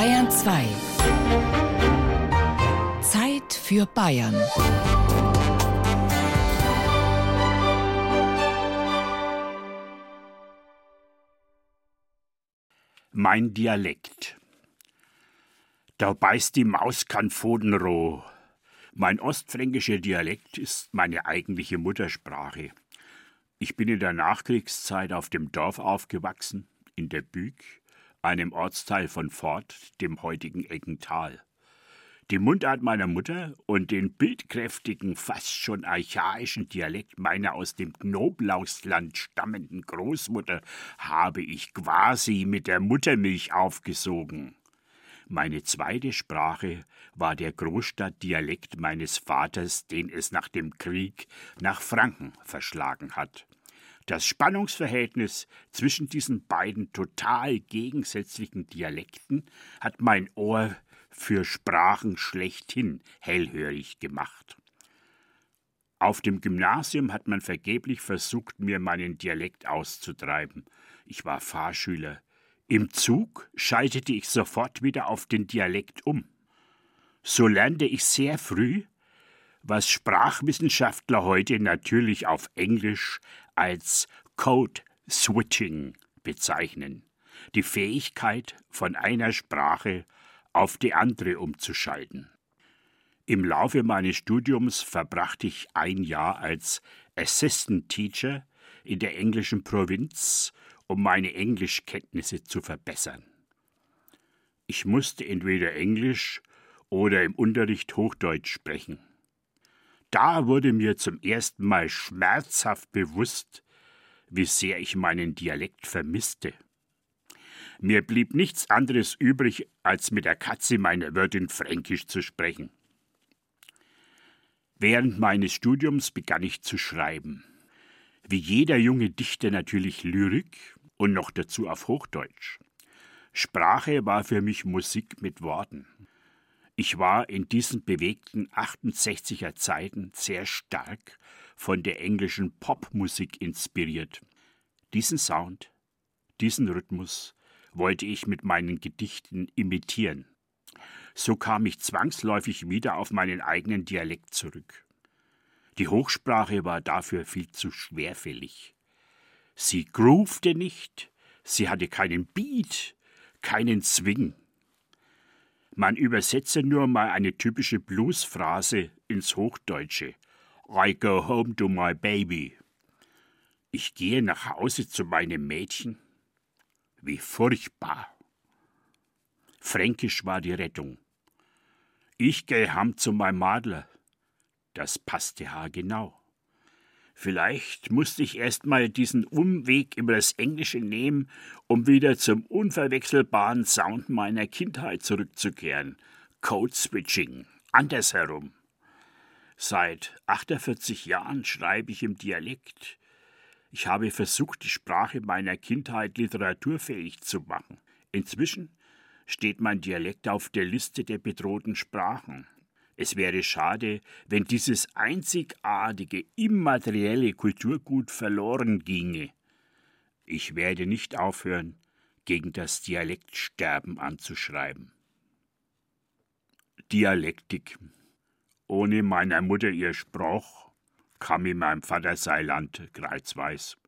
Bayern 2. Zeit für Bayern. Mein Dialekt. Da beißt die Maus kein Pfotenroh. Mein ostfränkischer Dialekt ist meine eigentliche Muttersprache. Ich bin in der Nachkriegszeit auf dem Dorf aufgewachsen, in der Büg, einem Ortsteil von Fort, dem heutigen Eggental. Die Mundart meiner Mutter und den bildkräftigen, fast schon archaischen Dialekt meiner aus dem Knoblauchsland stammenden Großmutter habe ich quasi mit der Muttermilch aufgesogen. Meine zweite Sprache war der Großstadtdialekt meines Vaters, den es nach dem Krieg nach Franken verschlagen hat. Das Spannungsverhältnis zwischen diesen beiden total gegensätzlichen Dialekten hat mein Ohr für Sprachen schlechthin hellhörig gemacht. Auf dem Gymnasium hat man vergeblich versucht, mir meinen Dialekt auszutreiben. Ich war Fahrschüler. Im Zug schaltete ich sofort wieder auf den Dialekt um. So lernte ich sehr früh, was Sprachwissenschaftler heute natürlich auf Englisch als Code Switching bezeichnen, die Fähigkeit, von einer Sprache auf die andere umzuschalten. Im Laufe meines Studiums verbrachte ich ein Jahr als Assistant Teacher in der englischen Provinz, um meine Englischkenntnisse zu verbessern. Ich musste entweder Englisch oder im Unterricht Hochdeutsch sprechen. Da wurde mir zum ersten Mal schmerzhaft bewusst, wie sehr ich meinen Dialekt vermisste. Mir blieb nichts anderes übrig, als mit der Katze meiner Wirtin Fränkisch zu sprechen. Während meines Studiums begann ich zu schreiben. Wie jeder junge Dichter natürlich Lyrik und noch dazu auf Hochdeutsch. Sprache war für mich Musik mit Worten. Ich war in diesen bewegten 68er Zeiten sehr stark von der englischen Popmusik inspiriert. Diesen Sound, diesen Rhythmus, wollte ich mit meinen Gedichten imitieren. So kam ich zwangsläufig wieder auf meinen eigenen Dialekt zurück. Die Hochsprache war dafür viel zu schwerfällig. Sie groovte nicht, sie hatte keinen Beat, keinen Swing. Man übersetze nur mal eine typische Bluesphrase ins Hochdeutsche. I go home to my baby. Ich gehe nach Hause zu meinem Mädchen. Wie furchtbar. Fränkisch war die Rettung. Ich gehe heim zu meinem Madler. Das passte haargenau. Vielleicht musste ich erst mal diesen Umweg über das Englische nehmen, um wieder zum unverwechselbaren Sound meiner Kindheit zurückzukehren. Code Switching. Andersherum. Seit 48 Jahren schreibe ich im Dialekt. Ich habe versucht, die Sprache meiner Kindheit literaturfähig zu machen. Inzwischen steht mein Dialekt auf der Liste der bedrohten Sprachen. Es wäre schade, wenn dieses einzigartige, immaterielle Kulturgut verloren ginge. Ich werde nicht aufhören, gegen das Dialektsterben anzuschreiben. Dialektik. Ohne meiner Mutter ihr Spruch, kam in meinem Vaterseiland kreuzweiß.